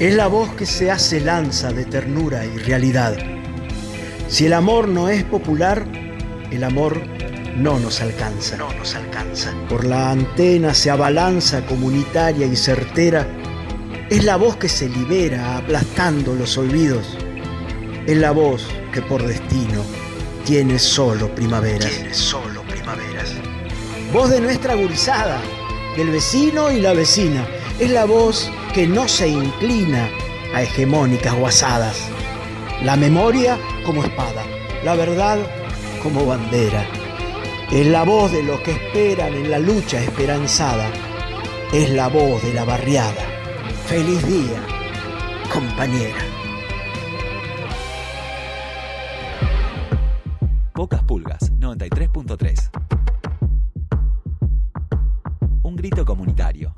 Es la voz que se hace lanza de ternura y realidad. Si el amor no es popular, el amor no nos alcanza. No nos alcanza. Por la antena se abalanza comunitaria y certera. Es la voz que se libera aplastando los olvidos. Es la voz que por destino tiene solo primaveras. Tiene solo primaveras. Voz de nuestra gurizada, del vecino y la vecina. Es la voz que no se inclina a hegemónicas guasadas. La memoria como espada, la verdad como bandera. Es la voz de los que esperan en la lucha esperanzada. Es la voz de la barriada. Feliz día, compañera. Pocas Pulgas, 93.3. Un grito comunitario.